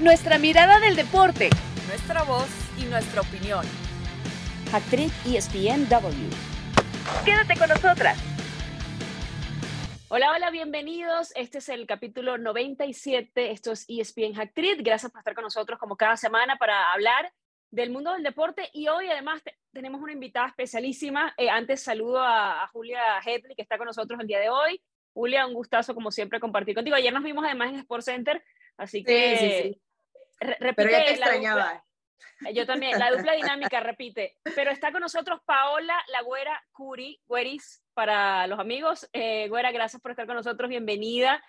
Nuestra mirada del deporte. Nuestra voz y nuestra opinión. Actriz ESPNW. Quédate con nosotras. Hola, hola, bienvenidos. Este es el capítulo 97. Esto es ESPN Actriz. Gracias por estar con nosotros como cada semana para hablar del mundo del deporte. Y hoy además tenemos una invitada especialísima. Eh, antes saludo a, Julia Hedley, que está con nosotros el día de hoy. Julia, un gustazo como siempre compartir contigo. Ayer nos vimos además en Sports Center, así que sí, sí, sí. Pero ya te extrañaba. yo también, la dupla dinámica repite. Pero está con nosotros Paola La Güera Curi, Güeris para los amigos. Eh, Güera, gracias por estar con nosotros, bienvenida.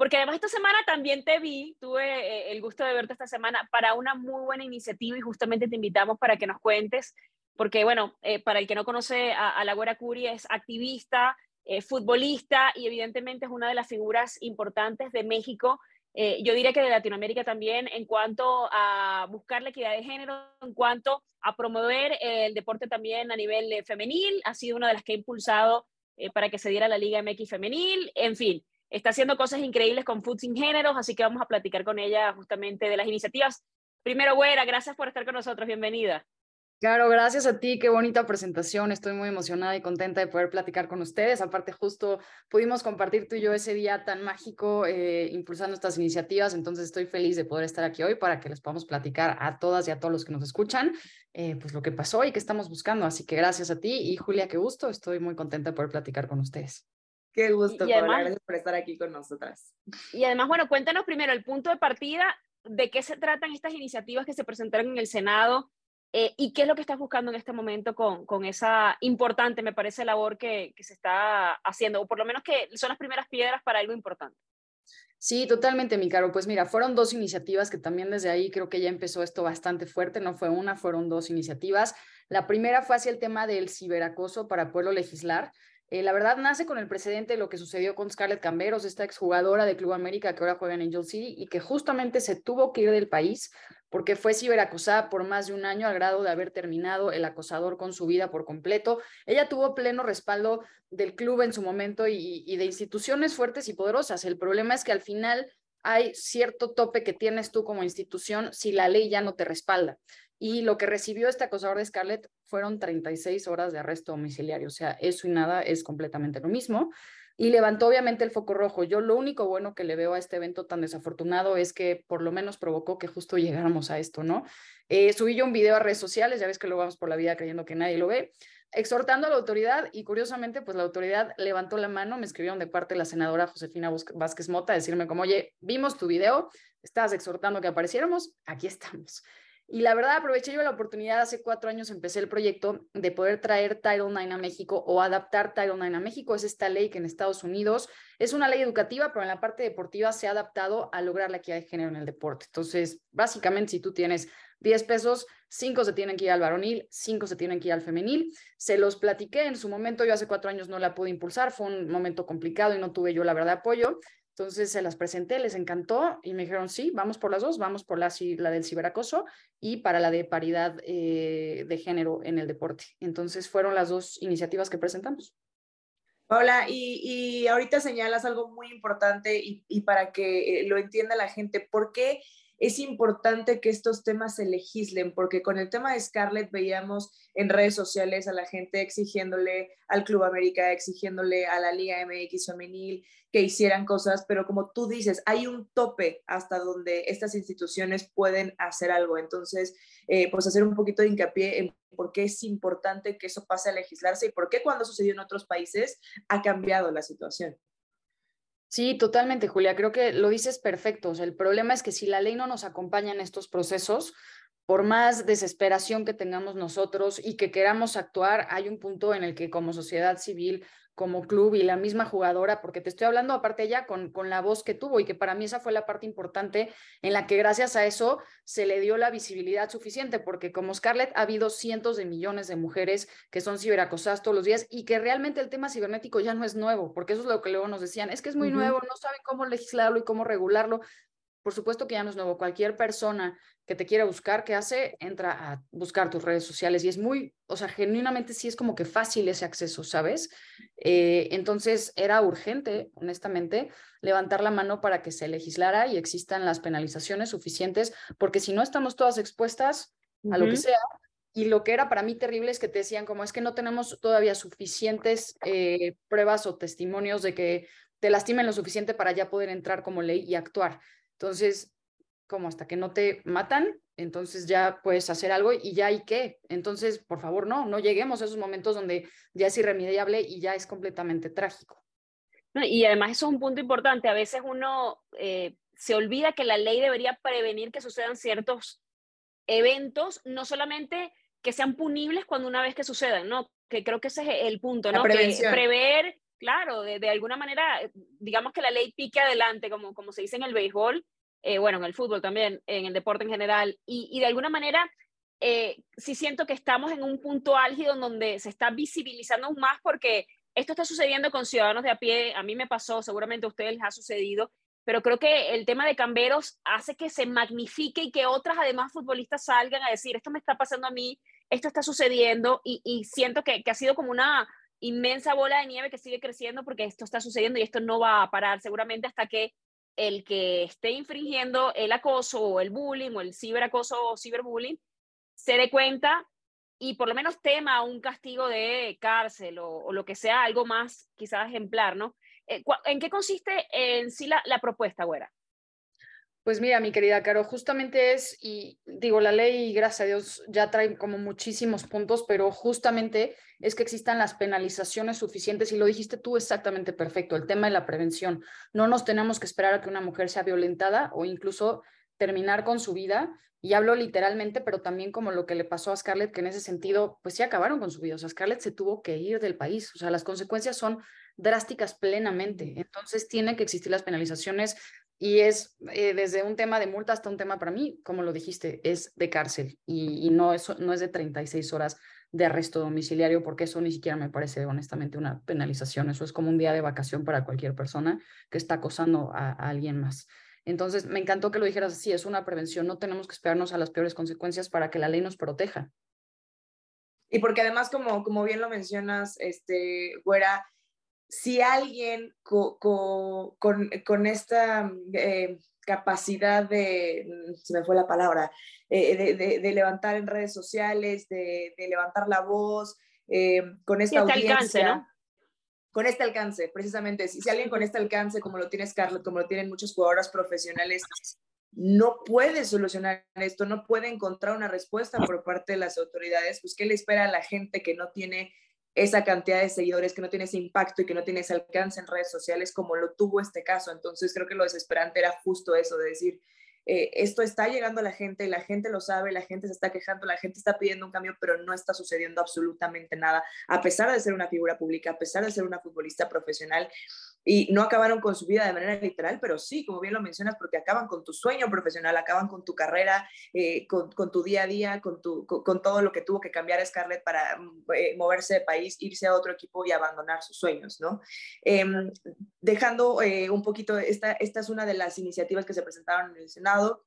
Porque además esta semana también te vi, tuve eh, el gusto de verte esta semana para una muy buena iniciativa y justamente te invitamos para que nos cuentes, porque bueno, eh, para el que no conoce a, la Güera Curi, es activista, eh, futbolista y evidentemente es una de las figuras importantes de México eh, yo diría que de Latinoamérica también en cuanto a buscar la equidad de género, en cuanto a promover el deporte también a nivel eh, femenil, ha sido una de las que ha impulsado eh, para que se diera la Liga MX femenil, en fin, está haciendo cosas increíbles con Food Sin Géneros, así que vamos a platicar con ella justamente de las iniciativas. Primero, Güera, gracias por estar con nosotros, bienvenida. Claro, gracias a ti, qué bonita presentación, estoy muy emocionada y contenta de poder platicar con ustedes. Aparte, justo pudimos compartir tú y yo ese día tan mágico eh, impulsando estas iniciativas, entonces estoy feliz de poder estar aquí hoy para que les podamos platicar a todas y a todos los que nos escuchan, eh, pues lo que pasó y qué estamos buscando. Así que gracias a ti y Julia, qué gusto, estoy muy contenta de poder platicar con ustedes. Qué gusto, y gracias por estar aquí con nosotras. Y además, bueno, cuéntanos primero el punto de partida, de qué se tratan estas iniciativas que se presentaron en el Senado eh, ¿Y qué es lo que estás buscando en este momento con, con esa importante, me parece, labor que, que, se está haciendo? O por lo menos que son las primeras piedras para algo importante. Sí, totalmente, mi caro. Pues mira, fueron dos iniciativas que también desde ahí creo que ya empezó esto bastante fuerte. No fue una, fueron dos iniciativas. La primera fue hacia el tema del ciberacoso para poderlo legislar. Eh, la verdad nace con el precedente de lo que sucedió con Scarlett Camberos, esta exjugadora de Club América que ahora juega en Angel City y que justamente se tuvo que ir del país porque fue ciberacosada por más de un año al grado de haber terminado el acosador con su vida por completo. Ella tuvo pleno respaldo del club en su momento y, y de instituciones fuertes y poderosas. El problema es que al final hay cierto tope que tienes tú como institución si la ley ya no te respalda. Y lo que recibió este acosador de Scarlett fueron 36 horas de arresto domiciliario. O sea, eso y nada es completamente lo mismo y levantó obviamente el foco rojo. Yo lo único bueno que le veo a este evento tan desafortunado es que por lo menos provocó que justo llegáramos a esto, ¿no? Eh, subí yo un video a redes sociales, ya ves que lo vamos por la vida creyendo que nadie lo ve, exhortando a la autoridad y curiosamente pues la autoridad levantó la mano, me escribieron de parte de la senadora Josefina Vázquez Mota decirme como, oye, vimos tu video, estás exhortando que apareciéramos, aquí estamos. Y la verdad, aproveché yo la oportunidad, hace cuatro años empecé el proyecto de poder traer Title IX a México o adaptar Title IX a México. Es esta ley que en Estados Unidos es una ley educativa, pero en la parte deportiva se ha adaptado a lograr la equidad de género en el deporte. Entonces, básicamente, si tú tienes 10 pesos, 5 se tienen que ir al varonil, 5 se tienen que ir al femenil. Se los platiqué en su momento, yo hace cuatro años no la pude impulsar, fue un momento complicado y no tuve yo la verdad apoyo. Entonces se las presenté, les encantó y me dijeron, sí, vamos por las dos, vamos por la, la del ciberacoso y para la de paridad eh, de género en el deporte. Entonces fueron las dos iniciativas que presentamos. Hola, y, y ahorita señalas algo muy importante y, y para que eh, lo entienda la gente, ¿por qué es importante que estos temas se legislen, porque con el tema de Scarlett veíamos en redes sociales a la gente exigiéndole al Club América, exigiéndole a la Liga MX femenil que hicieran cosas, pero como tú dices, hay un tope hasta donde estas instituciones pueden hacer algo. Entonces, eh, pues hacer un poquito de hincapié en por qué es importante que eso pase a legislarse y por qué cuando sucedió en otros países ha cambiado la situación. Sí, totalmente, Julia. Creo que lo dices perfecto. el problema es que si la ley no nos acompaña en estos procesos, por más desesperación que tengamos nosotros y que queramos actuar, hay un punto en el que como sociedad civil como club y la misma jugadora, porque te estoy hablando aparte ya con, con la voz que tuvo y que para mí esa fue la parte importante en la que gracias a eso se le dio la visibilidad suficiente, porque como Scarlett ha habido cientos de millones de mujeres que son ciberacosadas todos los días y que realmente el tema cibernético ya no es nuevo, porque eso es lo que luego nos decían, es que es muy nuevo, no saben cómo legislarlo y cómo regularlo. Por supuesto que ya no es nuevo. Cualquier persona que te quiera buscar, ¿qué hace? Entra a buscar tus redes sociales y es muy, o sea, genuinamente sí es como que fácil ese acceso, ¿sabes? Eh, entonces era urgente, honestamente, levantar la mano para que se legislara y existan las penalizaciones suficientes, porque si no estamos todas expuestas a lo que sea. Y lo que era para mí terrible es que te decían como es que no tenemos todavía suficientes eh, pruebas o testimonios de que te lastimen lo suficiente para ya poder entrar como ley y actuar. Entonces, como hasta que no te matan, entonces ya puedes hacer algo y ya hay qué. Entonces, por favor, no, no lleguemos a esos momentos donde ya es irremediable y ya es completamente trágico. y además eso es un punto importante. A veces uno eh, se olvida que la ley debería prevenir que sucedan ciertos eventos, no solamente que sean punibles cuando una vez que sucedan, ¿no? Que creo que ese es el punto, ¿no? Que prever claro, de, alguna manera, eh, digamos que la ley pique adelante, como, como se dice en el béisbol, eh, bueno, en el fútbol también, en el deporte en general, y, de alguna manera eh, sí siento que estamos en un punto álgido en donde se está visibilizando aún más porque esto está sucediendo con ciudadanos de a pie, a mí me pasó, seguramente a ustedes les ha sucedido, pero creo que el tema de camberos hace que se magnifique y que otras además futbolistas salgan a decir, esto me está pasando a mí, esto está sucediendo, y, y siento que, que ha sido como una, inmensa bola de nieve que sigue creciendo porque esto está sucediendo y esto no va a parar seguramente hasta que el que esté infringiendo el acoso o el bullying o el ciberacoso o ciberbullying se dé cuenta y por lo menos tema un castigo de cárcel o, lo que sea, algo más quizás ejemplar, ¿no? Eh, ¿En qué consiste en sí la, la propuesta, Güera? Pues mira, mi querida Caro, justamente es, y digo, la ley, gracias a Dios, ya trae como muchísimos puntos, pero justamente es que existan las penalizaciones suficientes, y lo dijiste tú exactamente perfecto, el tema de la prevención. No nos tenemos que esperar a que una mujer sea violentada o incluso terminar con su vida, y hablo literalmente, pero también como lo que le pasó a Scarlett, que en ese sentido, pues sí acabaron con su vida, o sea, Scarlett se tuvo que ir del país, o sea, las consecuencias son drásticas plenamente, entonces tienen que existir las penalizaciones y es eh, desde un tema de multa hasta un tema para mí, como lo dijiste, es de cárcel y, no, es, no es de 36 horas de arresto domiciliario, porque eso ni siquiera me parece honestamente una penalización. Eso es como un día de vacación para cualquier persona que está acosando a, alguien más. Entonces, me encantó que lo dijeras así, es una prevención, no tenemos que esperarnos a las peores consecuencias para que la ley nos proteja. Y porque además, como, como bien lo mencionas, este, Güera, si alguien con, esta eh, capacidad de, mm, se me fue la palabra, eh, de, levantar en redes sociales, de, levantar la voz, eh, con esta este audiencia, alcance, ¿no? Con este alcance, precisamente. Si, si, alguien con este alcance, como lo tiene Scarlett, como lo tienen muchos jugadores profesionales, no puede solucionar esto, no puede encontrar una respuesta por parte de las autoridades, pues ¿qué le espera a la gente que no tiene esa cantidad de seguidores, que no tiene ese impacto y que no tiene ese alcance en redes sociales como lo tuvo este caso. Entonces creo que lo desesperante era justo eso, de decir, eh, esto está llegando a la gente, la gente lo sabe, la gente se está quejando, la gente está pidiendo un cambio, pero no está sucediendo absolutamente nada, a pesar de ser una figura pública, a pesar de ser una futbolista profesional y no acabaron con su vida de manera literal, pero sí, como bien lo mencionas, porque acaban con tu sueño profesional, acaban con tu carrera, eh, con, tu día a día, con, todo lo que tuvo que cambiar Scarlett para mm, eh, moverse de país, irse a otro equipo y abandonar sus sueños, ¿no? Em, dejando eh, un poquito, esta, esta es una de las iniciativas que se presentaron en el Senado.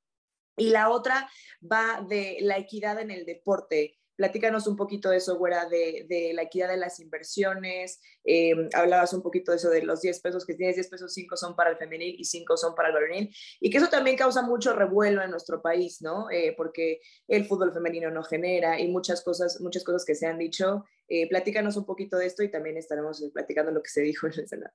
Y la otra va de la equidad en el deporte. Platícanos un poquito de eso, Güera, de, la equidad de las inversiones. Eh, hablabas un poquito de eso de los 10 pesos que tienes, 10 pesos, 5 son para el femenil y 5 son para el varonil. Y que eso también causa mucho revuelo en nuestro país, ¿no? Eh, porque el fútbol femenino no genera y muchas cosas, muchas cosas que se han dicho. Eh, platícanos un poquito de esto y también estaremos platicando lo que se dijo en el Senado.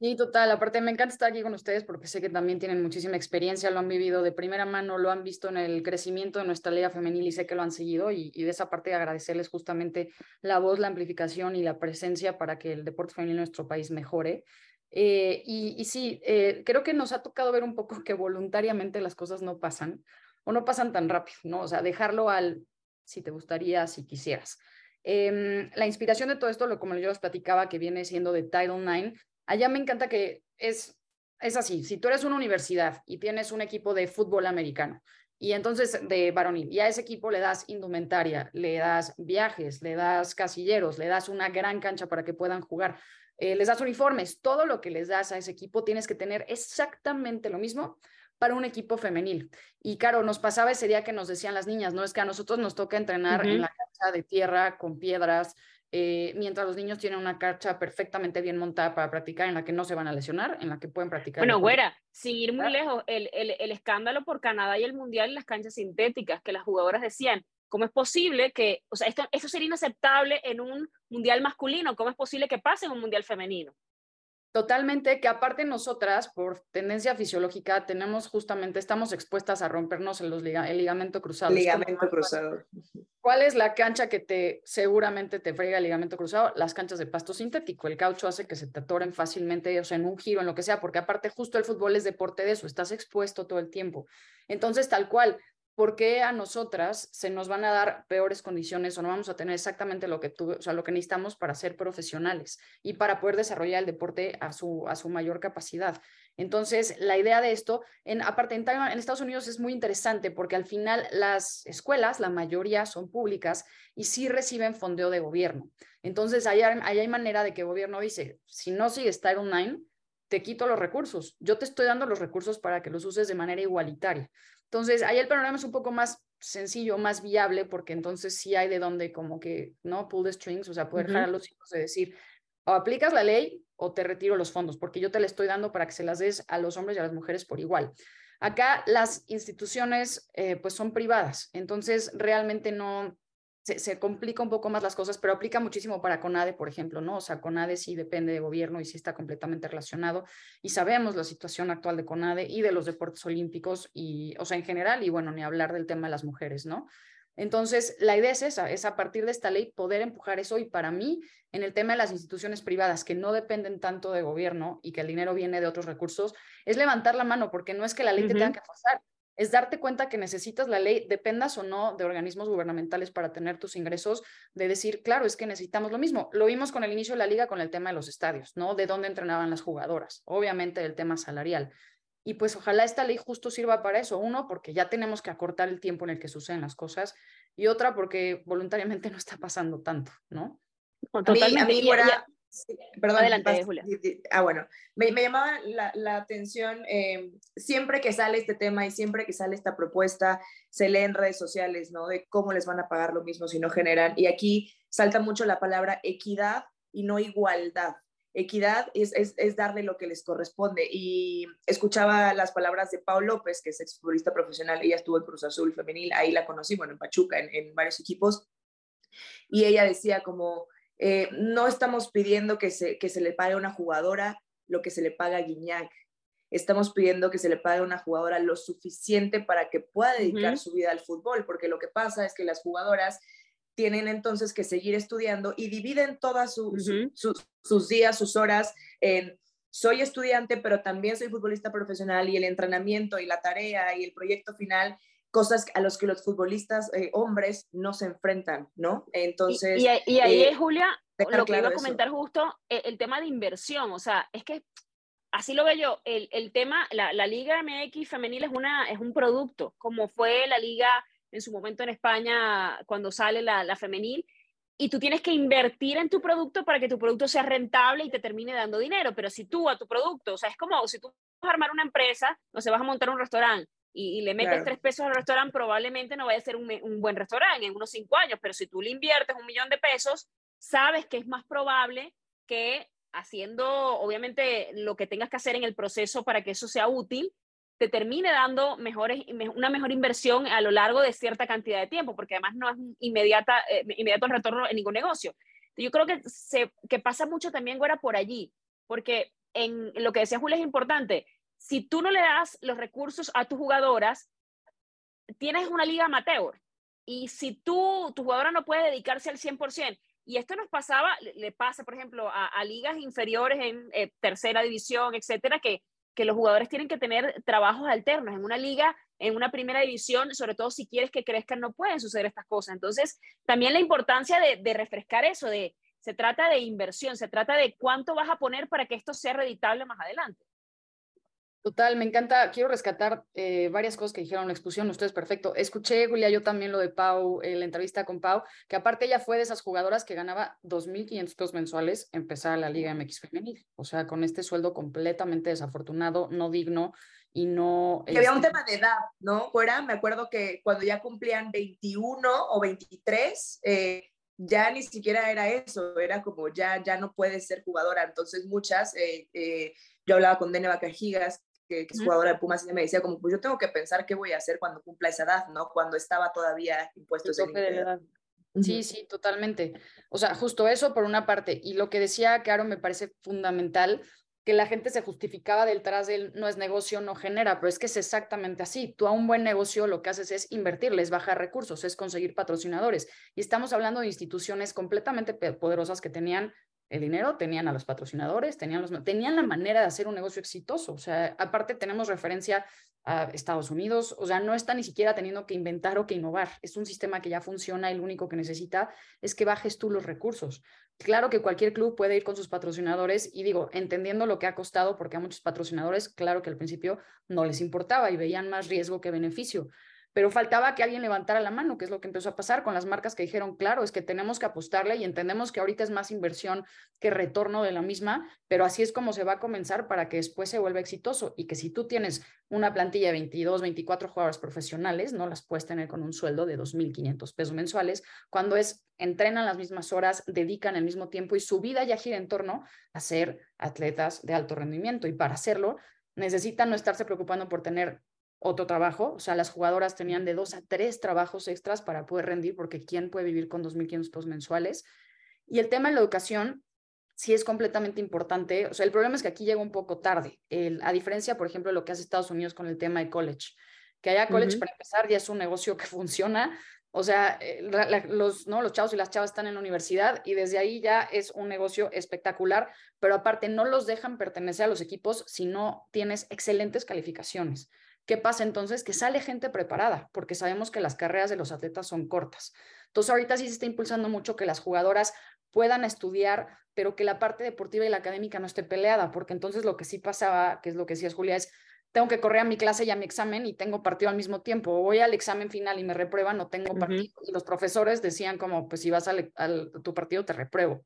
Sí, total. Aparte, me encanta estar aquí con ustedes porque sé que también tienen muchísima experiencia, lo han vivido de primera mano, lo han visto en el crecimiento de nuestra liga femenil y sé que lo han seguido. Y, de esa parte agradecerles justamente la voz, la amplificación y la presencia para que el deporte femenil en nuestro país mejore. Eh, y, sí, eh, creo que nos ha tocado ver un poco que voluntariamente las cosas no pasan o no pasan tan rápido, ¿no? O sea, dejarlo al si te gustaría, si quisieras. Em, la inspiración de todo esto, lo como yo les platicaba, que viene siendo de Title IX, allá me encanta que es, es así, si tú eres una universidad y tienes un equipo de fútbol americano y entonces de varonil, y a ese equipo le das indumentaria, le das viajes, le das casilleros, le das una gran cancha para que puedan jugar, eh, les das uniformes, todo lo que les das a ese equipo tienes que tener exactamente lo mismo para un equipo femenil. Y claro, nos pasaba ese día que nos decían las niñas, no es que a nosotros nos toca entrenar en la cancha de tierra con piedras, eh, mientras los niños tienen una cancha perfectamente bien montada para practicar, en la que no se van a lesionar, en la que pueden practicar. Bueno, güera, sin ir muy lejos, el, el, el, escándalo por Canadá y el Mundial en las canchas sintéticas, que las jugadoras decían, ¿cómo es posible que, o sea, esto, esto sería inaceptable en un Mundial masculino, ¿cómo es posible que pase en un Mundial femenino? Totalmente, que aparte nosotras, por tendencia fisiológica, tenemos justamente, estamos expuestas a rompernos en los el ligamento cruzado. Ligamento cruzado. ¿Cuál es la cancha que te seguramente te frega el ligamento cruzado? Las canchas de pasto sintético. El caucho hace que se te atoren fácilmente, o sea, en un giro, en lo que sea, porque aparte justo el fútbol es deporte de eso, estás expuesto todo el tiempo. Entonces, tal cual, ¿por qué a nosotras se nos van a dar peores condiciones o no vamos a tener exactamente lo que, tú, o sea, lo que necesitamos para ser profesionales y para poder desarrollar el deporte a su, a su mayor capacidad? Entonces, la idea de esto, en, aparte en, Estados Unidos es muy interesante porque al final las escuelas, la mayoría son públicas y sí reciben fondeo de gobierno. Entonces, ahí hay manera de que el gobierno dice, si no sigues Title IX, te quito los recursos. Yo te estoy dando los recursos para que los uses de manera igualitaria. Entonces, ahí el panorama es un poco más sencillo, más viable, porque entonces sí hay de donde como que, ¿no? Pull the strings, o sea, poder dejar a los hijos de decir, o aplicas la ley o te retiro los fondos, porque yo te la estoy dando para que se las des a los hombres y a las mujeres por igual. Acá las instituciones, eh, pues son privadas, entonces realmente no, se, complica un poco más las cosas, pero aplica muchísimo para CONADE, por ejemplo, ¿no? O sea, CONADE sí depende de gobierno y sí está completamente relacionado y sabemos la situación actual de CONADE y de los deportes olímpicos y, o sea, en general, y bueno, ni hablar del tema de las mujeres, ¿no? Entonces, la idea es esa, es a partir de esta ley poder empujar eso y para mí, en el tema de las instituciones privadas que no dependen tanto de gobierno y que el dinero viene de otros recursos, es levantar la mano porque no es que la ley te tenga que forzar, es darte cuenta que necesitas la ley, dependas o no de organismos gubernamentales para tener tus ingresos, de decir, claro, es que necesitamos lo mismo. Lo vimos con el inicio de la liga con el tema de los estadios, ¿no? De dónde entrenaban las jugadoras, obviamente el tema salarial. Y pues ojalá esta ley justo sirva para eso. Uno, porque ya tenemos que acortar el tiempo en el que suceden las cosas. Y otra, porque voluntariamente no está pasando tanto, ¿no? Totalmente. Perdón, adelante, Julia. Ah, bueno, me, me llamaba la, la atención eh, siempre que sale este tema y siempre que sale esta propuesta, se lee en redes sociales, ¿no? De cómo les van a pagar lo mismo si no generan. Y aquí salta mucho la palabra equidad y no igualdad. Equidad es, es, es darle lo que les corresponde. Y escuchaba las palabras de Pau López, que es exfutbolista profesional, ella estuvo en Cruz Azul femenil, ahí la conocí, bueno, en Pachuca, en, en varios equipos. Y ella decía como, eh, no estamos pidiendo que se, que se le pague a una jugadora lo que se le paga a Guiñac. Estamos pidiendo que se le pague a una jugadora lo suficiente para que pueda dedicar su vida al fútbol, porque lo que pasa es que las jugadoras tienen entonces que seguir estudiando y dividen todas sus días, sus horas en soy estudiante, pero también soy futbolista profesional y el entrenamiento y la tarea y el proyecto final cosas a los que los futbolistas eh, hombres no se enfrentan, ¿no? Entonces... Y, ahí, eh, Julia, lo que iba a comentar justo, el, el, tema de inversión, o sea, es que así lo veo yo, el, el tema, la, la, Liga MX femenil es, una, es un producto, como fue la liga en su momento en España cuando sale la, la femenil, y tú tienes que invertir en tu producto para que tu producto sea rentable y te termine dando dinero, pero si tú a tu producto, o sea, es como si tú vas a armar una empresa, no se vas a montar un restaurante, y, le metes tres pesos al restaurante, probablemente no vaya a ser un, un, buen restaurante en unos cinco años, pero si tú le inviertes un millón de pesos, sabes que es más probable que haciendo, obviamente, lo que tengas que hacer en el proceso para que eso sea útil, te termine dando mejores, una mejor inversión a lo largo de cierta cantidad de tiempo, porque además no es inmediata, eh, inmediato el retorno en ningún negocio. Yo creo que, se, que pasa mucho también, Güera, por allí, porque en lo que decía Julia es importante, si tú no le das los recursos a tus jugadoras, tienes una liga amateur. Y si tú, tu jugadora no puede dedicarse al 100%, y esto nos pasaba, le pasa, por ejemplo, a, ligas inferiores en eh, tercera división, etcétera, que, que los jugadores tienen que tener trabajos alternos. En una liga, en una primera división, sobre todo si quieres que crezcan, no pueden suceder estas cosas. Entonces, también la importancia de, refrescar eso, de se trata de inversión, se trata de cuánto vas a poner para que esto sea reditable más adelante. Total, me encanta. Quiero rescatar eh, varias cosas que dijeron la exposición. Ustedes, perfecto. Escuché, Julia, yo también lo de Pau, eh, la entrevista con Pau, que aparte ella fue de esas jugadoras que ganaba 2.500 pesos mensuales empezar la Liga MX Femenil. O sea, con este sueldo completamente desafortunado, no digno y no... Y había un este tema de edad, ¿no? Fuera, me acuerdo que cuando ya cumplían 21 o 23, eh, ya ni siquiera era eso, era como ya, ya no puedes ser jugadora. Entonces muchas, yo hablaba con Dene Bacajigas, que, es jugadora de Pumas, y me decía como, pues yo tengo que pensar qué voy a hacer cuando cumpla esa edad, ¿no? Cuando estaba todavía impuesto ese edad. Sí, sí, totalmente. O sea, justo eso por una parte. Y lo que decía Caro me parece fundamental, que la gente se justificaba detrás del no es negocio, no genera, pero es que es exactamente así. Tú a un buen negocio lo que haces es invertirles, bajar recursos, es conseguir patrocinadores. Y estamos hablando de instituciones completamente poderosas que tenían el dinero, tenían a los patrocinadores, tenían, los, tenían la manera de hacer un negocio exitoso. O sea, aparte tenemos referencia a Estados Unidos, o sea, no está ni siquiera teniendo que inventar o que innovar. Es un sistema que ya funciona y lo único que necesita es que bajes tú los recursos. Claro que cualquier club puede ir con sus patrocinadores y digo, entendiendo lo que ha costado, porque a muchos patrocinadores, claro que al principio no les importaba y veían más riesgo que beneficio, pero faltaba que alguien levantara la mano, que es lo que empezó a pasar con las marcas que dijeron, claro, es que tenemos que apostarle y entendemos que ahorita es más inversión que retorno de la misma, pero así es como se va a comenzar para que después se vuelva exitoso y que si tú tienes una plantilla de 22, 24 jugadores profesionales, no las puedes tener con un sueldo de 2.500 pesos mensuales, cuando es, entrenan las mismas horas, dedican el mismo tiempo y su vida ya gira en torno a ser atletas de alto rendimiento y para hacerlo necesitan no estarse preocupando por tener otro trabajo, o sea, las jugadoras tenían de dos a tres trabajos extras para poder rendir, porque ¿quién puede vivir con 2.500 pesos mensuales? Y el tema de la educación sí es completamente importante, o sea, el problema es que aquí llega un poco tarde, a diferencia, por ejemplo, de lo que hace Estados Unidos con el tema de college, que allá college, para empezar, ya es un negocio que funciona, o sea, eh, los, ¿no? los chavos y las chavas están en la universidad y desde ahí ya es un negocio espectacular, pero aparte no los dejan pertenecer a los equipos si no tienes excelentes calificaciones. ¿Qué pasa entonces? Que sale gente preparada, porque sabemos que las carreras de los atletas son cortas. Entonces, ahorita sí se está impulsando mucho que las jugadoras puedan estudiar, pero que la parte deportiva y la académica no esté peleada, porque entonces lo que sí pasaba, que es lo que decías Julia, es tengo que correr a mi clase y a mi examen y tengo partido al mismo tiempo. Voy al examen final y me reprueban, no tengo partido. Y los profesores decían como, pues si vas a tu partido te repruebo.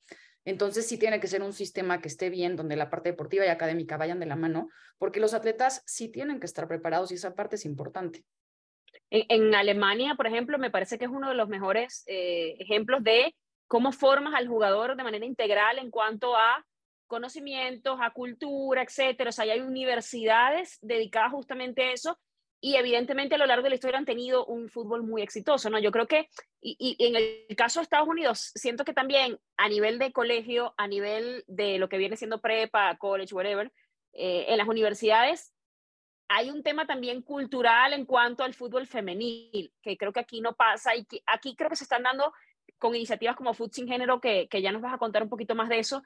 Entonces sí tiene que ser un sistema que esté bien, donde la parte deportiva y académica vayan de la mano, porque los atletas sí tienen que estar preparados y esa parte es importante. En, Alemania, por ejemplo, me parece que es uno de los mejores eh, ejemplos de cómo formas al jugador de manera integral en cuanto a conocimientos, a cultura, etcétera. O sea, hay universidades dedicadas justamente a eso y evidentemente a lo largo de la historia han tenido un fútbol muy exitoso, ¿no? Yo creo que, y, en el caso de Estados Unidos, siento que también a nivel de colegio, a nivel de lo que viene siendo prepa, college, whatever, eh, en las universidades hay un tema también cultural en cuanto al fútbol femenil, que creo que aquí no pasa y que aquí creo que se están dando con iniciativas como Food Sin Género, que, que ya nos vas a contar un poquito más de eso,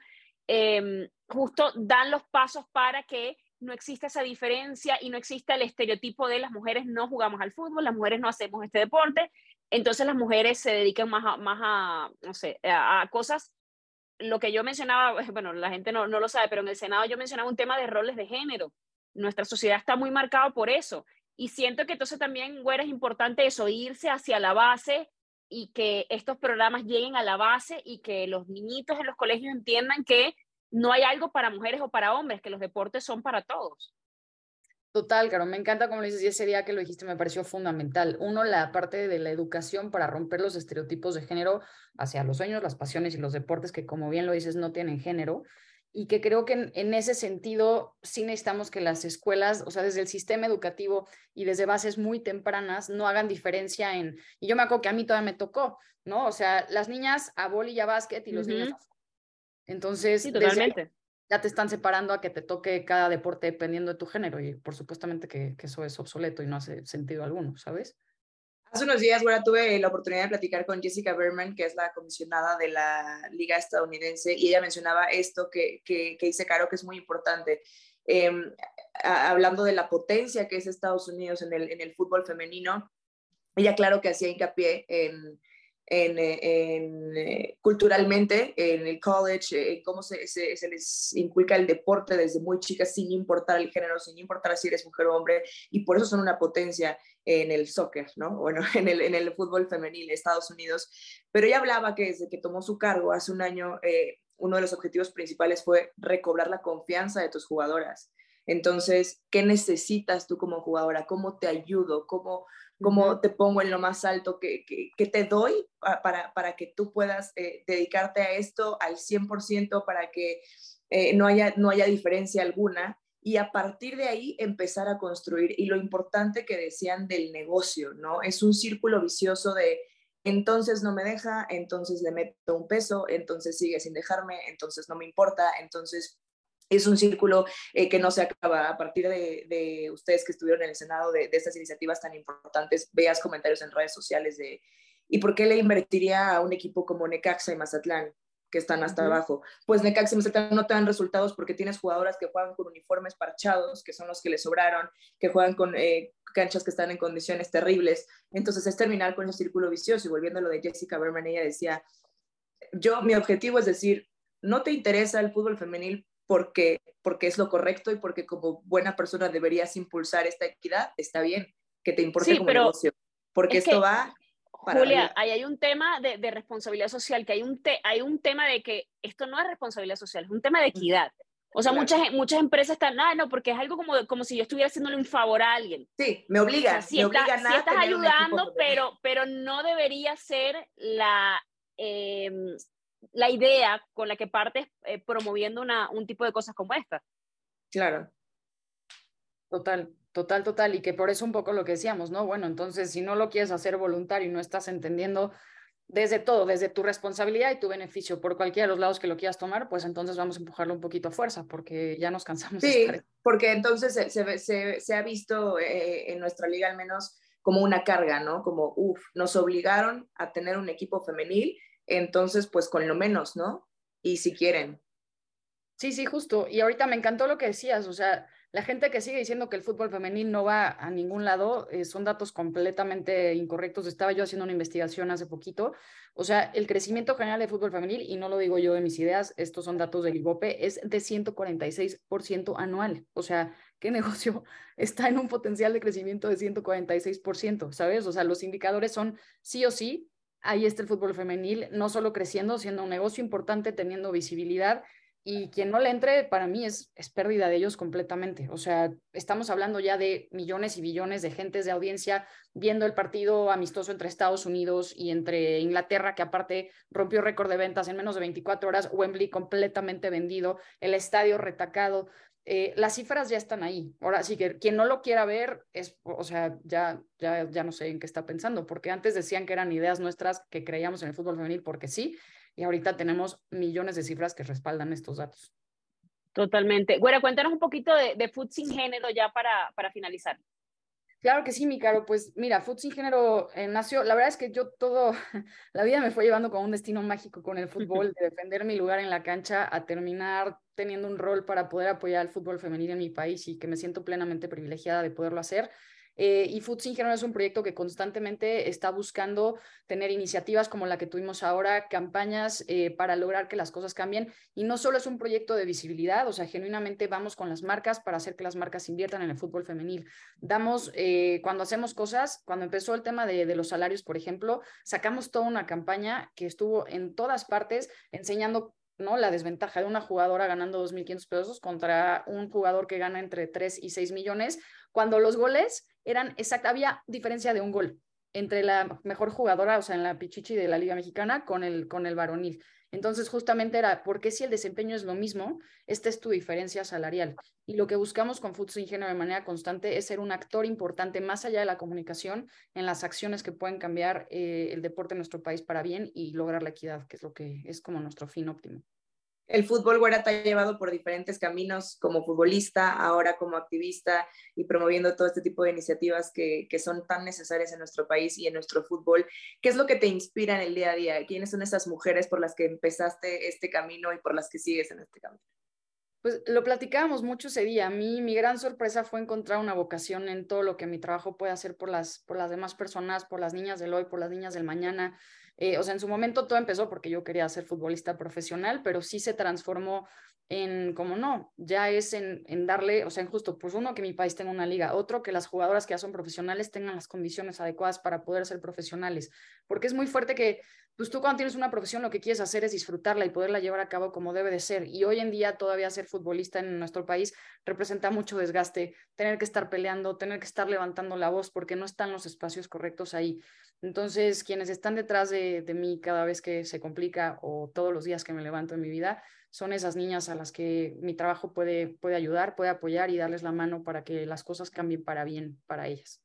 em, justo dan los pasos para que no existe esa diferencia y no existe el estereotipo de las mujeres no jugamos al fútbol, las mujeres no hacemos este deporte, entonces las mujeres se dedican más a, más a no sé, a, cosas, lo que yo mencionaba, bueno, la gente no, no lo sabe, pero en el Senado yo mencionaba un tema de roles de género. Nuestra sociedad está muy marcada por eso. Y siento que entonces también, güera, es importante eso, irse hacia la base y que estos programas lleguen a la base y que los niñitos en los colegios entiendan que no hay algo para mujeres o para hombres, que los deportes son para todos. Total, Caro, me encanta como lo dices y ese día que lo dijiste me pareció fundamental. Uno, la parte de la educación para romper los estereotipos de género hacia los sueños, las pasiones y los deportes que, como bien lo dices, no tienen género. Y que creo que en, ese sentido sí necesitamos que las escuelas, o sea, desde el sistema educativo y desde bases muy tempranas, no hagan diferencia en, y yo me acuerdo que a mí todavía me tocó, ¿no? O sea, las niñas a boli y a básquet y los niños a entonces, ya te están separando a que te toque cada deporte dependiendo de tu género y por supuestamente que, eso es obsoleto y no hace sentido alguno, ¿sabes? Hace unos días, bueno, tuve la oportunidad de platicar con Jessica Berman, que es la comisionada de la Liga Estadounidense, y ella mencionaba esto que, que, dice Caro, que es muy importante. Em, hablando de la potencia que es Estados Unidos en el, en el fútbol femenino, ella claro que hacía hincapié en, eh, culturalmente en el college, en cómo se, les inculca el deporte desde muy chicas, sin importar el género, sin importar si eres mujer o hombre, y por eso son una potencia en el soccer, ¿no? Bueno, en el, en el fútbol femenil de Estados Unidos. Pero ella hablaba que desde que tomó su cargo hace un año, eh, uno de los objetivos principales fue recobrar la confianza de tus jugadoras. Entonces, ¿qué necesitas tú como jugadora? ¿Cómo te ayudo? ¿Cómo, cómo te pongo en lo más alto? ¿Qué, te doy para, para, que tú puedas eh, dedicarte a esto al 100% para que eh, no, haya, no haya diferencia alguna? Y a partir de ahí empezar a construir. Y lo importante que decían del negocio, ¿no? Es un círculo vicioso de entonces no me deja, entonces le meto un peso, entonces sigue sin dejarme, entonces no me importa, entonces es un círculo eh, que no se acaba. A partir de, ustedes que estuvieron en el Senado de, estas iniciativas tan importantes, veas comentarios en redes sociales de ¿y por qué le invertiría a un equipo como Necaxa y Mazatlán? que están hasta abajo. Pues Necaxa y Mazatlán no te dan resultados porque tienes jugadoras que juegan con uniformes parchados, que son los que le sobraron, que juegan con eh, canchas que están en condiciones terribles. Entonces es terminar con el círculo vicioso. Y volviendo a lo de Jessica Berman, ella decía, yo, mi objetivo es decir, no te interesa el fútbol femenil porque, porque es lo correcto y porque como buena persona deberías impulsar esta equidad, está bien que te importe como negocio, porque esto va para Julia, ahí hay un tema de, de, responsabilidad social, que hay un, te, hay un tema de que esto no es responsabilidad social, es un tema de equidad. O sea, muchas, muchas empresas están, ah, no, porque es algo como, como si yo estuviera haciéndole un favor a alguien. Sí, me obliga. si, me obliga si estás ayudando, pero, pero no debería ser la, eh, la idea con la que partes eh, promoviendo una, un tipo de cosas como esta. Claro. Total, total, total. Y que por eso un poco lo que decíamos, ¿no? Bueno, entonces si no lo quieres hacer voluntario y no estás entendiendo desde todo, desde tu responsabilidad y tu beneficio, por cualquiera de los lados que lo quieras tomar, pues entonces vamos a empujarlo un poquito a fuerza, porque ya nos cansamos. Sí, porque entonces se, se, se, ha visto eh, en nuestra liga al menos como una carga, ¿no? Como, uff, nos obligaron a tener un equipo femenil entonces pues con lo menos, ¿no? Y si quieren. Sí, sí, justo. Y ahorita me encantó lo que decías, o sea, la gente que sigue diciendo que el fútbol femenil no va a ningún lado eh, son datos completamente incorrectos. Estaba yo haciendo una investigación hace poquito. O sea, el crecimiento general del fútbol femenil, y no lo digo yo de mis ideas, estos son datos del IBOPE, es de 146% anual. O sea, ¿qué negocio está en un potencial de crecimiento de 146%? ¿Sabes? O sea, los indicadores son sí o sí ahí está el fútbol femenil, no solo creciendo, siendo un negocio importante, teniendo visibilidad. Y quien no le entre, para mí es, es pérdida de ellos completamente. O sea, estamos hablando ya de millones y billones de gentes de audiencia viendo el partido amistoso entre Estados Unidos y entre Inglaterra, que aparte rompió récord de ventas en menos de 24 horas, Wembley completamente vendido, el estadio retacado. Eh, las cifras ya están ahí. Ahora sí que quien no lo quiera ver es, o sea, ya, ya, ya no sé en qué está pensando, porque antes decían que eran ideas nuestras que creíamos en el fútbol femenil porque sí, y ahorita tenemos millones de cifras que respaldan estos datos. Totalmente. Bueno, cuéntanos un poquito de, de Food sin género ya para, para finalizar. Claro que sí, mi caro. Pues mira, Food sin género eh, nació, la verdad es que yo todo, la vida me fue llevando con un destino mágico con el fútbol, de defender mi lugar en la cancha a terminar teniendo un rol para poder apoyar al fútbol femenino en mi país y que me siento plenamente privilegiada de poderlo hacer. Eh, y Food Sin es un proyecto que constantemente está buscando tener iniciativas como la que tuvimos ahora, campañas eh, para lograr que las cosas cambien. Y no solo es un proyecto de visibilidad, o sea, genuinamente vamos con las marcas para hacer que las marcas inviertan en el fútbol femenil. Damos, eh, cuando hacemos cosas, cuando empezó el tema de los salarios, por ejemplo, sacamos toda una campaña que estuvo en todas partes enseñando ¿no? La desventaja de una jugadora ganando 2.500 pesos contra un jugador que gana entre 3 y 6 millones, cuando los goles eran exacta, había diferencia de un gol entre la mejor jugadora, o sea, en la Pichichi de la Liga Mexicana con el, con el varonil. Entonces, justamente era, ¿por qué si el desempeño es lo mismo, esta es tu diferencia salarial? Y lo que buscamos con Futsal Ingenio de manera constante es ser un actor importante más allá de la comunicación en las acciones que pueden cambiar eh, el deporte en nuestro país para bien y lograr la equidad, que es lo que es como nuestro fin óptimo el fútbol Güera te ha llevado por diferentes caminos como futbolista, ahora como activista y promoviendo todo este tipo de iniciativas que, son tan necesarias en nuestro país y en nuestro fútbol. ¿Qué es lo que te inspira en el día a día? ¿Quiénes son esas mujeres por las que empezaste este camino y por las que sigues en este camino? Pues lo platicábamos mucho ese día. A mí mi gran sorpresa fue encontrar una vocación en todo lo que mi trabajo puede hacer por las, por las demás personas, por las niñas del hoy, por las niñas del mañana. Eh, o sea, en su momento todo empezó porque yo quería ser futbolista profesional, pero sí se transformó en, como no, ya es en, en darle, o sea, en justo, pues uno, que mi país tenga una liga, otro, que las jugadoras que ya son profesionales tengan las condiciones adecuadas para poder ser profesionales, porque es muy fuerte que pues tú cuando tienes una profesión lo que quieres hacer es disfrutarla y poderla llevar a cabo como debe de ser. Y hoy en día todavía ser futbolista en nuestro país representa mucho desgaste, tener que estar peleando, tener que estar levantando la voz porque no están los espacios correctos ahí. Entonces, quienes están detrás de, mí cada vez que se complica o todos los días que me levanto en mi vida, son esas niñas a las que mi trabajo puede, puede ayudar, puede apoyar y darles la mano para que las cosas cambien para bien para ellas.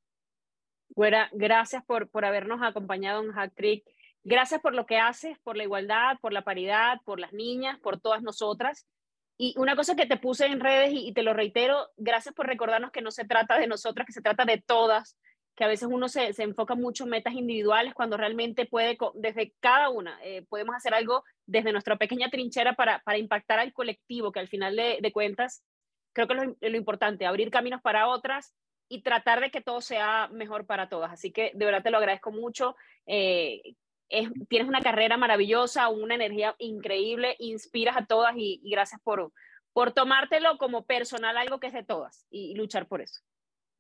Güera, gracias por, por habernos acompañado en Hack Creek Gracias por lo que haces, por la igualdad, por la paridad, por las niñas, por todas nosotras. Y una cosa que te puse en redes y, te lo reitero, gracias por recordarnos que no se trata de nosotras, que se trata de todas, que a veces uno se, enfoca mucho en metas individuales cuando realmente puede, desde cada una, eh, podemos hacer algo desde nuestra pequeña trinchera para, para impactar al colectivo, que al final de, cuentas, creo que es lo, importante, abrir caminos para otras y tratar de que todo sea mejor para todas. Así que de verdad te lo agradezco mucho. Eh, tienes una carrera maravillosa, una energía increíble, inspiras a todas y, gracias por, por tomártelo como personal, algo que es de todas y, luchar por eso.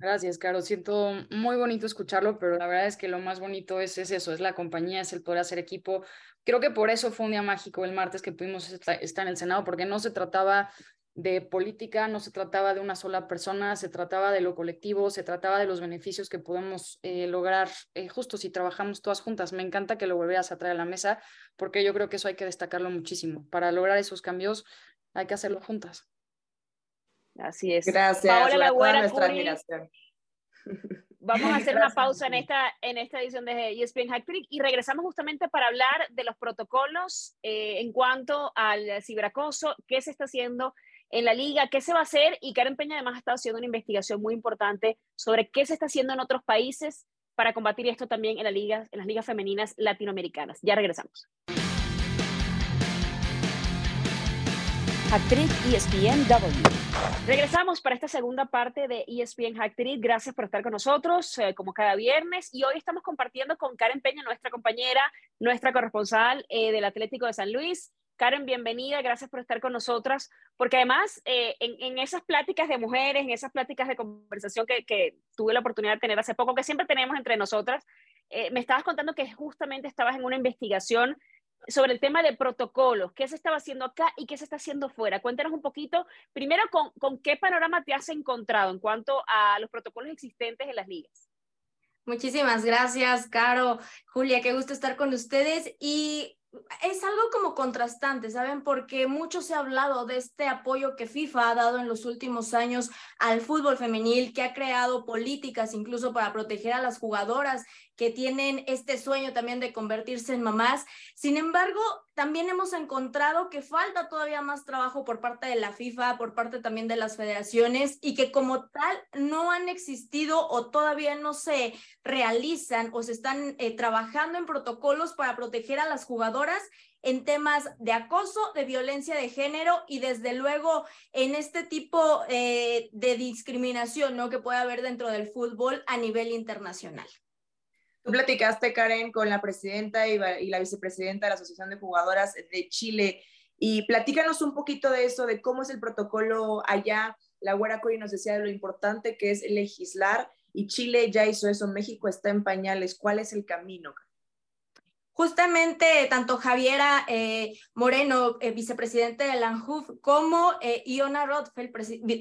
Gracias, Caro. Siento muy bonito escucharlo, pero la verdad es que lo más bonito es, es, eso, es la compañía, es el poder hacer equipo. Creo que por eso fue un día mágico el martes que pudimos estar en el Senado, porque no se trataba de política, no se trataba de una sola persona, se trataba de lo colectivo, se trataba de los beneficios que podemos eh, lograr eh, justo si trabajamos todas juntas. Me encanta que lo volvieras a traer a la mesa porque yo creo que eso hay que destacarlo muchísimo. Para lograr esos cambios hay que hacerlo juntas. Así es. Gracias. Paola La nuestra admiración. Vamos a hacer una pausa en esta, en esta edición de ESPN Hack y regresamos justamente para hablar de los protocolos eh, en cuanto al ciberacoso, qué se está haciendo en la liga, qué se va a hacer y Karen Peña además ha estado haciendo una investigación muy importante sobre qué se está haciendo en otros países para combatir esto también en, la liga, en las ligas femeninas latinoamericanas. Ya regresamos. Actriz ESPNW. Regresamos para esta segunda parte de ESPN Actriz. Gracias por estar con nosotros, eh, como cada viernes. Y hoy estamos compartiendo con Karen Peña, nuestra compañera, nuestra corresponsal eh, del Atlético de San Luis. Karen, bienvenida, gracias por estar con nosotras, porque además eh, en, esas pláticas de mujeres, en esas pláticas de conversación que, tuve la oportunidad de tener hace poco, que siempre tenemos entre nosotras, eh, me estabas contando que justamente estabas en una investigación sobre el tema de protocolos, qué se estaba haciendo acá y qué se está haciendo fuera. Cuéntanos un poquito, primero, con, con qué panorama te has encontrado en cuanto a los protocolos existentes en las ligas. Muchísimas gracias, Caro, Julia, qué gusto estar con ustedes. Y es algo como contrastante, ¿saben? Porque mucho se ha hablado de este apoyo que FIFA ha dado en los últimos años al fútbol femenil, que ha creado políticas incluso para proteger a las jugadoras que tienen este sueño también de convertirse en mamás. Sin embargo, también hemos encontrado que falta todavía más trabajo por parte de la FIFA, por parte también de las federaciones y que como tal no han existido o todavía no se realizan o se están eh, trabajando en protocolos para proteger a las jugadoras en temas de acoso, de violencia de género y desde luego en este tipo eh, de discriminación ¿no? que puede haber dentro del fútbol a nivel internacional. Platicaste, Karen, con la presidenta y, la vicepresidenta de la Asociación de Jugadoras de Chile. Y platícanos un poquito de eso, de cómo es el protocolo allá. La Güera Cori nos decía de lo importante que es legislar y Chile ya hizo eso, México está en pañales. ¿Cuál es el camino? Justamente tanto Javiera eh, Moreno, eh, vicepresidente de la ANJUF, como eh, Iona Rothfeld,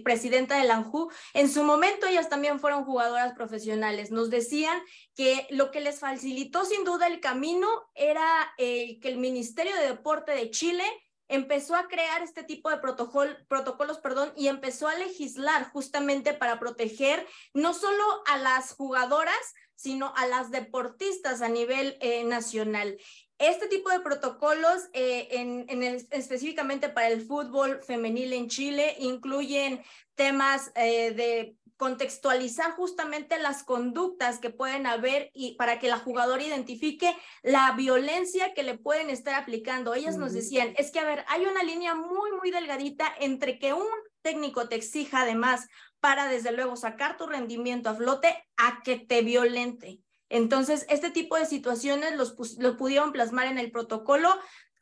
presidenta de la ANJU, en su momento ellas también fueron jugadoras profesionales. Nos decían que lo que les facilitó sin duda el camino era que el Ministerio de Deporte de Chile empezó a crear este tipo de protocolos perdón, y empezó a legislar justamente para proteger no solo a las jugadoras, sino a las deportistas a nivel eh, nacional. Este tipo de protocolos, eh, en, específicamente para el fútbol femenil en Chile, incluyen temas eh, de contextualizar justamente las conductas que pueden haber y para que la jugadora identifique la violencia que le pueden estar aplicando. Ellas nos decían, es que, a ver, hay una línea muy, muy delgadita entre que un técnico te exija además para desde luego sacar tu rendimiento a flote a que te violente. Entonces, este tipo de situaciones los, los pudieron plasmar en el protocolo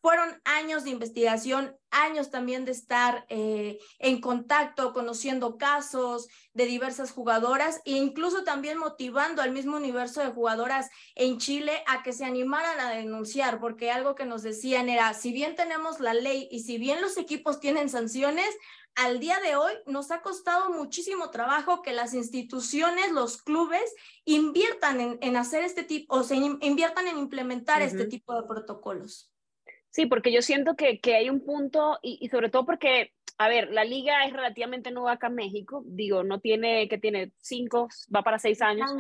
fueron años de investigación, años también de estar eh, en contacto, conociendo casos de diversas jugadoras e incluso también motivando al mismo universo de jugadoras en Chile a que se animaran a denunciar, porque algo que nos decían era, si bien tenemos la ley y si bien los equipos tienen sanciones, al día de hoy nos ha costado muchísimo trabajo que las instituciones, los clubes, inviertan en, hacer este tipo, o se inviertan en implementar este tipo de protocolos. Sí, porque yo siento que, que hay un punto, y, sobre todo porque, a ver, la liga es relativamente nueva acá en México, digo, no tiene, que tiene cinco, va para seis años.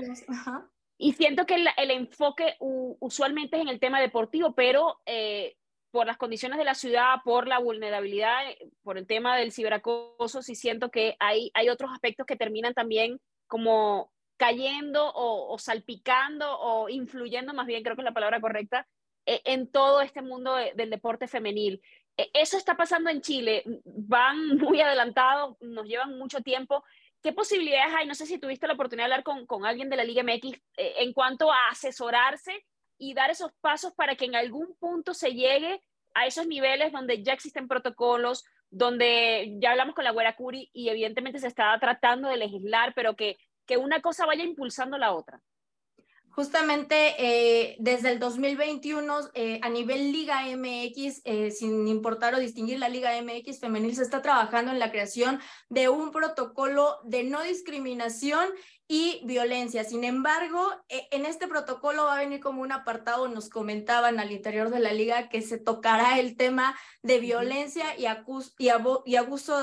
Y siento que el, el enfoque usualmente es en el tema deportivo, pero eh, por las condiciones de la ciudad, por la vulnerabilidad, por el tema del ciberacoso, sí siento que hay, hay otros aspectos que terminan también como cayendo o, o salpicando o influyendo, más bien creo que es la palabra correcta, en todo este mundo del deporte femenil. E, eso está pasando en Chile, van muy adelantados, nos llevan mucho tiempo. ¿Qué posibilidades hay? No sé si tuviste la oportunidad de hablar con, con alguien de la Liga MX eh, en cuanto a asesorarse y dar esos pasos para que en algún punto se llegue a esos niveles donde ya existen protocolos, donde ya hablamos con la Güera Curi y evidentemente se está tratando de legislar, pero que, que una cosa vaya impulsando la otra. Justamente eh, desde el 2021 eh, a nivel Liga MX, eh, sin importar o distinguir la Liga MX femenil, se está trabajando en la creación de un protocolo de no discriminación y violencia. Sin embargo, en este protocolo va a venir como un apartado, nos comentaban al interior de la liga, que se tocará el tema de violencia y, y abuso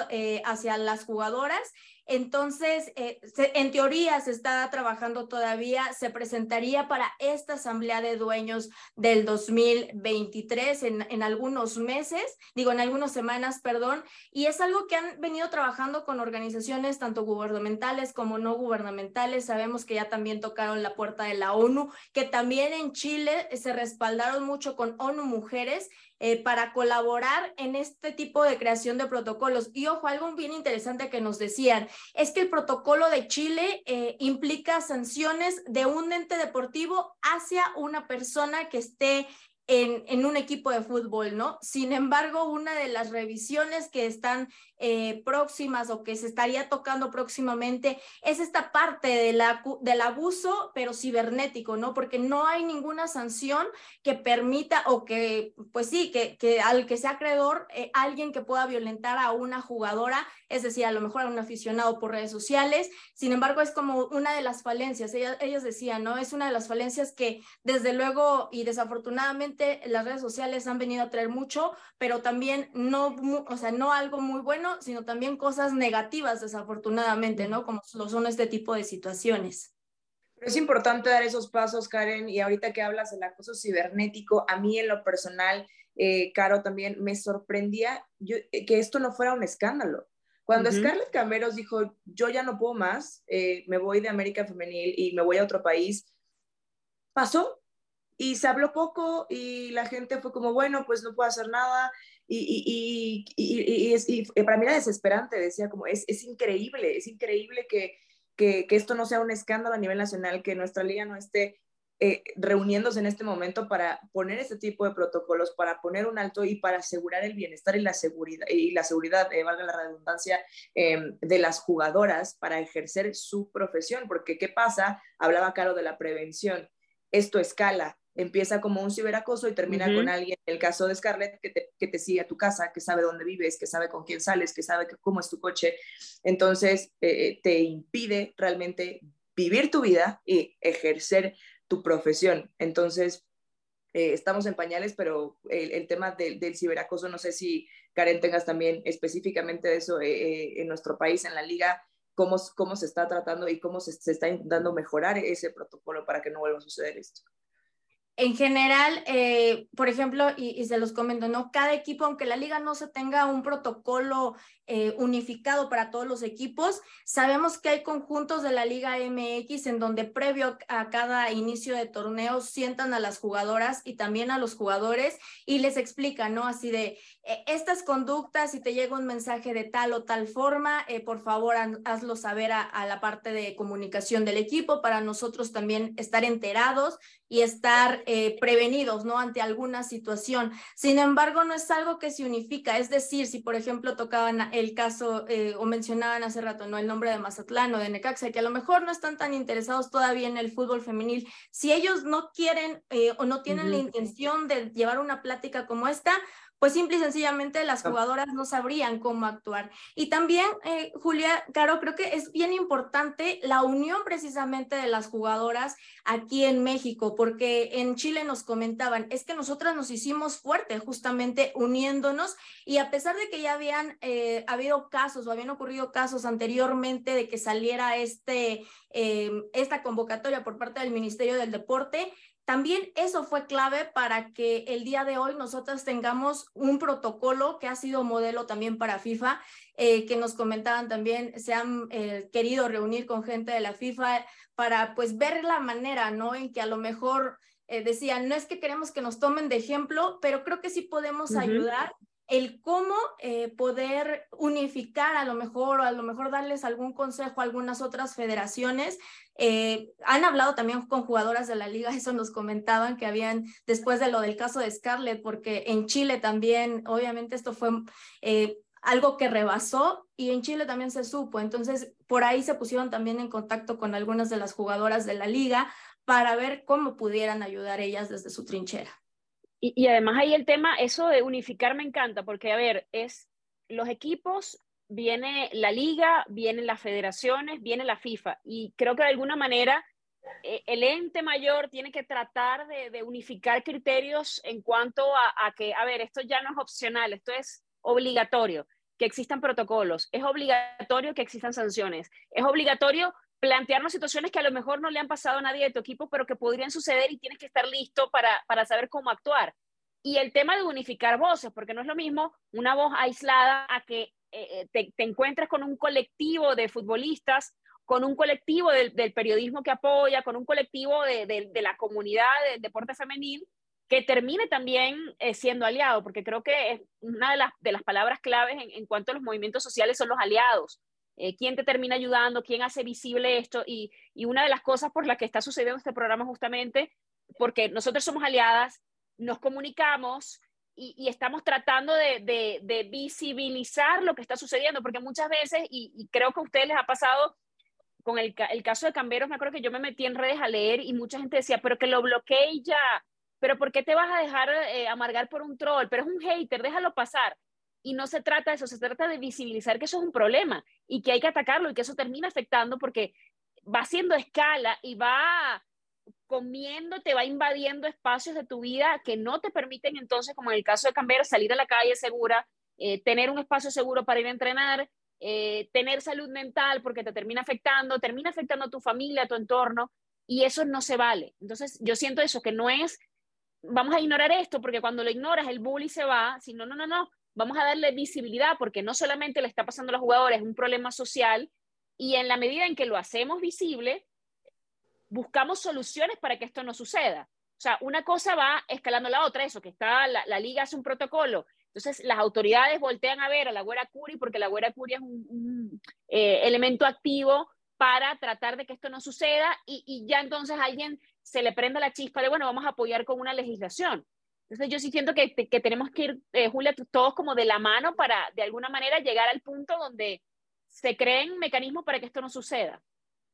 hacia las jugadoras entonces, eh, en teoría se está trabajando todavía, se presentaría para esta asamblea de dueños del 2023 en, en algunos meses, digo, en algunas semanas, perdón, y es algo que han venido trabajando con organizaciones tanto gubernamentales como no gubernamentales. Sabemos que ya también tocaron la puerta de la ONU, que también en Chile se respaldaron mucho con ONU Mujeres eh, para colaborar en este tipo de creación de protocolos. Y ojo, algo bien interesante que nos decían es que el protocolo de Chile eh, implica sanciones de un ente deportivo hacia una persona que esté en, en, un equipo de fútbol, ¿no? Sin embargo, una de las revisiones que están eh, próximas o que se estaría tocando próximamente es esta parte de del abuso, pero cibernético, ¿no? Porque no hay ninguna sanción que permita o que, pues sí, que, que al que sea acreedor, eh, alguien que pueda violentar a una jugadora, es decir, a lo mejor a un aficionado por redes sociales. Sin embargo, es como una de las falencias, ellas, ellos decían, ¿no? Es una de las falencias que desde luego y desafortunadamente las redes sociales han venido a traer mucho, pero también no, o sea, no algo muy bueno sino también cosas negativas, desafortunadamente, ¿no? Como lo son este tipo de situaciones. Pero es importante dar esos pasos, Karen, y ahorita que hablas del acoso cibernético, a mí en lo personal, eh, Caro, también me sorprendía eh, que esto no fuera un escándalo. Cuando Scarlett Cameros dijo, yo ya no puedo más, eh, me voy de América Femenil y me voy a otro país, pasó y se habló poco y la gente fue como, bueno, pues no puedo hacer nada y, y, y, para mí era desesperante, decía como, es, es increíble, es increíble que, que, que, esto no sea un escándalo a nivel nacional, que nuestra liga no esté eh, reuniéndose en este momento para poner este tipo de protocolos, para poner un alto y para asegurar el bienestar y la seguridad, y la seguridad, eh, valga la redundancia, em, de las jugadoras para ejercer su profesión, porque ¿qué pasa? Hablaba Caro de la prevención, esto escala, empieza como un ciberacoso y termina con alguien, en el caso de Scarlett, que te, que te, sigue a tu casa, que sabe dónde vives, que sabe con quién sales, que sabe cómo es tu coche. Entonces, eh, te impide realmente vivir tu vida y ejercer tu profesión. Entonces, eh, estamos en pañales, pero el, tema del ciberacoso, no sé si Karen tengas también específicamente de eso eh, en nuestro país, en la liga, cómo, cómo se está tratando y cómo se, se está intentando mejorar ese protocolo para que no vuelva a suceder esto en general, eh, por ejemplo, y, se los comento, ¿no? Cada equipo, aunque la liga no se tenga un protocolo eh, unificado para todos los equipos. Sabemos que hay conjuntos de la Liga MX en donde previo a cada inicio de torneo sientan a las jugadoras y también a los jugadores y les explican, ¿no? Así de eh, estas conductas, si te llega un mensaje de tal o tal forma, eh, por favor hazlo saber a, la parte de comunicación del equipo para nosotros también estar enterados y estar prevenidos, ¿no? Ante alguna situación. Sin embargo, no es algo que se unifica, es decir, si por ejemplo tocaban el caso, eh, o mencionaban hace rato, ¿no? El nombre de Mazatlán o de Necaxa, que a lo mejor no están tan interesados todavía en el fútbol femenil. Si ellos no quieren eh, o no tienen la intención de llevar una plática como esta, pues simple y sencillamente las jugadoras no sabrían cómo actuar. Y también, eh, Julia, Caro, creo que es bien importante la unión precisamente de las jugadoras aquí en México, porque en Chile nos comentaban, es que nosotras nos hicimos fuerte justamente uniéndonos y a pesar de que ya habían eh, habido casos o habían ocurrido casos anteriormente de que saliera este, eh, esta convocatoria por parte del Ministerio del Deporte, también eso fue clave para que el día de hoy nosotros tengamos un protocolo que ha sido modelo también para FIFA, eh, que nos comentaban también, se han eh, querido reunir con gente de la FIFA para pues ver la manera, ¿no? En que a lo mejor eh, decían, no es que queremos que nos tomen de ejemplo, pero creo que sí podemos ayudar el cómo eh, poder unificar a lo mejor o a lo mejor darles algún consejo a algunas otras federaciones. Eh, han hablado también con jugadoras de la liga, eso nos comentaban que habían, después de lo del caso de Scarlett, porque en Chile también, obviamente esto fue eh, algo que rebasó y en Chile también se supo. Entonces, por ahí se pusieron también en contacto con algunas de las jugadoras de la liga para ver cómo pudieran ayudar ellas desde su trinchera. Y, además ahí el tema, eso de unificar me encanta, porque a ver, es los equipos, viene la liga, vienen las federaciones, viene la FIFA. Y creo que de alguna manera eh, el ente mayor tiene que tratar de, unificar criterios en cuanto a, a, que, a ver, esto ya no es opcional, esto es obligatorio, que existan protocolos, es obligatorio que existan sanciones, es obligatorio plantearnos situaciones que a lo mejor no le han pasado a nadie de tu equipo, pero que podrían suceder y tienes que estar listo para, para saber cómo actuar. Y el tema de unificar voces, porque no es lo mismo una voz aislada a que eh, eh, te, te, encuentres con un colectivo de futbolistas, con un colectivo del, del periodismo que apoya, con un colectivo de, de, la comunidad del deporte femenil, que termine también eh, siendo aliado, porque creo que es una de las, de las palabras claves en cuanto a los movimientos sociales son los aliados eh, quién te termina ayudando, quién hace visible esto. Y, una de las cosas por las que está sucediendo este programa justamente, porque nosotros somos aliadas, nos comunicamos y, estamos tratando de, visibilizar lo que está sucediendo, porque muchas veces, y, creo que a ustedes les ha pasado, con el, caso de Camberos, me acuerdo que yo me metí en redes a leer y mucha gente decía, pero que lo bloqueé ya, pero ¿por qué te vas a dejar eh, amargar por un troll? Pero es un hater, déjalo pasar. Y no se trata de eso, se trata de visibilizar que eso es un problema y que hay que atacarlo y que eso termina afectando porque va haciendo escala y va comiendo, te va invadiendo espacios de tu vida que no te permiten entonces, como en el caso de Canberra, salir a la calle segura, eh, tener un espacio seguro para ir a entrenar, eh, tener salud mental porque te termina afectando, termina afectando a tu familia, a tu entorno, y eso no se vale. Entonces, yo siento eso, que no es, vamos a ignorar esto, porque cuando lo ignoras, el bully se va, sino, no, no, no, vamos a darle visibilidad porque no solamente le está pasando a los jugadores, es un problema social y en la medida en que lo hacemos visible, buscamos soluciones para que esto no suceda. O sea, una cosa va escalando la otra, eso, que está, la, liga hace un protocolo, entonces las autoridades voltean a ver a la Güera Curi porque la Güera Curi es un, eh, elemento activo para tratar de que esto no suceda y, ya entonces alguien se le prenda la chispa de, bueno, vamos a apoyar con una legislación. Entonces yo sí siento que, que tenemos que ir, eh, Julia, todos como de la mano para de alguna manera llegar al punto donde se creen mecanismos para que esto no suceda.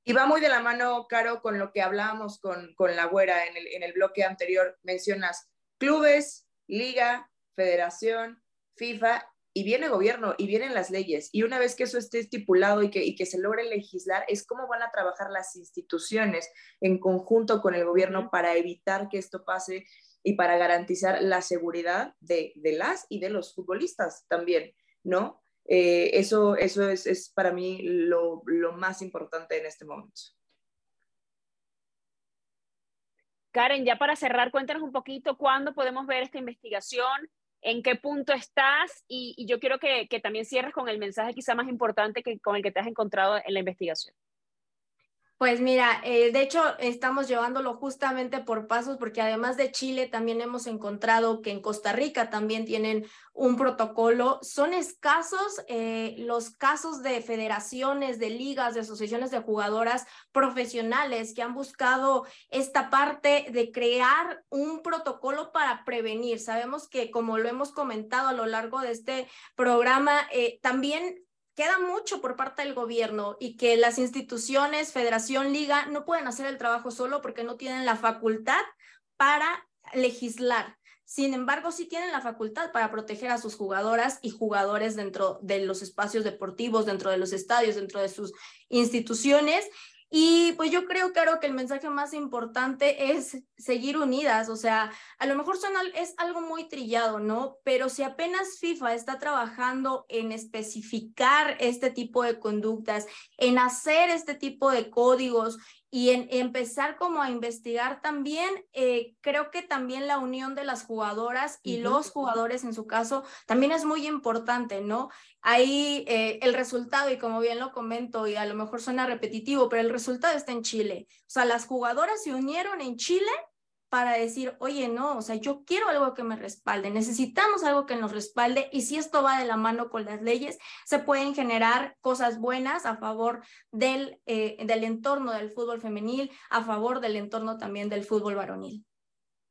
Y va muy de la mano, Caro, con lo que hablábamos con, con la güera en el, en el bloque anterior. Mencionas clubes, liga, federación, FIFA, y viene gobierno, y vienen las leyes. Y una vez que eso esté estipulado y que, y que se logre legislar, es cómo van a trabajar las instituciones en conjunto con el gobierno para evitar que esto pase y para garantizar la seguridad de, de las y de los futbolistas también, ¿no? Eh, eso eso es, es para mí lo, lo, más importante en este momento. Karen, ya para cerrar, cuéntanos un poquito cuándo podemos ver esta investigación, en qué punto estás y, yo quiero que, que, también cierres con el mensaje quizá más importante que, con el que te has encontrado en la investigación. Pues mira, eh, de hecho estamos llevándolo justamente por pasos porque además de Chile también hemos encontrado que en Costa Rica también tienen un protocolo. Son escasos eh, los casos de federaciones, de ligas, de asociaciones de jugadoras profesionales que han buscado esta parte de crear un protocolo para prevenir. Sabemos que como lo hemos comentado a lo largo de este programa, eh, también queda mucho por parte del gobierno y que las instituciones, federación, liga, no pueden hacer el trabajo solo porque no tienen la facultad para legislar. Sin embargo, sí tienen la facultad para proteger a sus jugadoras y jugadores dentro de los espacios deportivos, dentro de los estadios, dentro de sus instituciones. Y pues yo creo, claro, que el mensaje más importante es seguir unidas, o sea, a lo mejor son, es algo muy trillado, ¿no? Pero si apenas FIFA está trabajando en especificar este tipo de conductas, en hacer este tipo de códigos y en empezar como a investigar también, eh, creo que también la unión de las jugadoras y los jugadores en su caso también es muy importante, ¿no? Ahí eh, el resultado, y como bien lo comento, y a lo mejor suena repetitivo, pero el resultado está en Chile. O sea, las jugadoras se unieron en Chile para decir, oye, no, o sea, yo quiero algo que me respalde, necesitamos algo que nos respalde y si esto va de la mano con las leyes, se pueden generar cosas buenas a favor del, eh, del entorno del fútbol femenil, a favor del entorno también del fútbol varonil.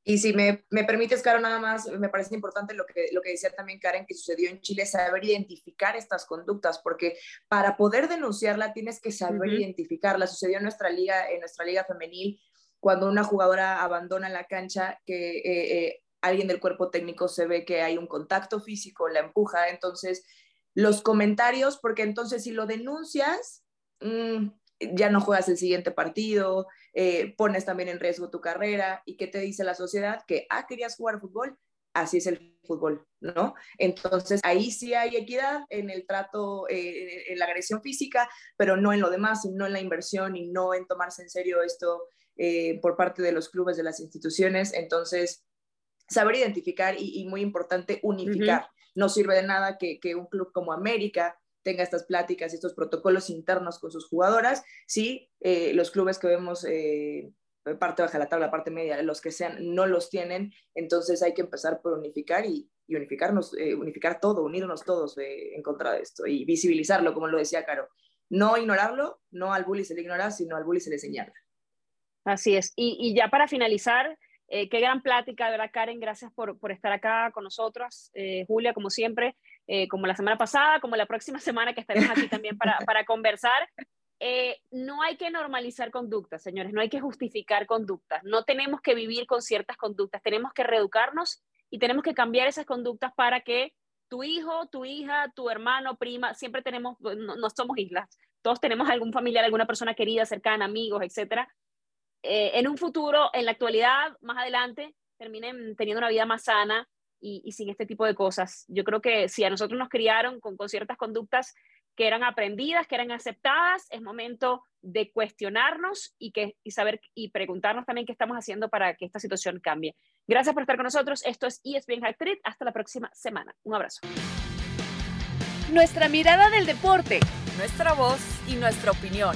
Y si me, me, permites, Caro, nada más, me parece importante lo que, lo que decía también Karen, que sucedió en Chile, saber identificar estas conductas, porque para poder denunciarla tienes que saber identificarla. Sucedió en nuestra liga, en nuestra liga femenil, cuando una jugadora abandona la cancha, que eh, eh, alguien del cuerpo técnico se ve que hay un contacto físico, la empuja, entonces los comentarios, porque entonces si lo denuncias, mm, ya no juegas el siguiente partido, eh, pones también en riesgo tu carrera y qué te dice la sociedad que, ah, querías jugar fútbol, así es el fútbol, ¿no? Entonces ahí sí hay equidad en el trato, en la agresión física, pero no en lo demás, y no en la inversión y no en tomarse en serio esto eh, por parte de los clubes, de las instituciones. Entonces, saber identificar y, muy importante, unificar. No sirve de nada que, un club como América tenga estas pláticas y estos protocolos internos con sus jugadoras, si eh, los clubes que vemos eh, parte baja la tabla, parte media, los que sean, no los tienen, entonces hay que empezar por unificar y, unificarnos, unificar todo, unirnos todos en contra de esto y visibilizarlo, como lo decía Caro. No ignorarlo, no al bully se le ignora, sino al bully se le señala. Así es. Y, ya para finalizar, eh, qué gran plática, ¿verdad, Karen? Gracias por, por estar acá con nosotros. Eh, Julia, como siempre, eh, como la semana pasada, como la próxima semana que estaremos aquí también para, para conversar. no hay que normalizar conductas, señores, no hay que justificar conductas. No tenemos que vivir con ciertas conductas, tenemos que reeducarnos y tenemos que cambiar esas conductas para que tu hijo, tu hija, tu hermano, prima, siempre tenemos, no, no somos islas, todos tenemos algún familiar, alguna persona querida, cercana, amigos, etcétera, eh, en un futuro, en la actualidad, más adelante, terminen teniendo una vida más sana y, sin este tipo de cosas. Yo creo que si a nosotros nos criaron con, ciertas conductas que eran aprendidas, que eran aceptadas, es momento de cuestionarnos y, que, y saber y preguntarnos también qué estamos haciendo para que esta situación cambie. Gracias por estar con nosotros. Esto es ESPN Hack Hasta la próxima semana. Un abrazo. Nuestra mirada del deporte. Nuestra voz y nuestra opinión.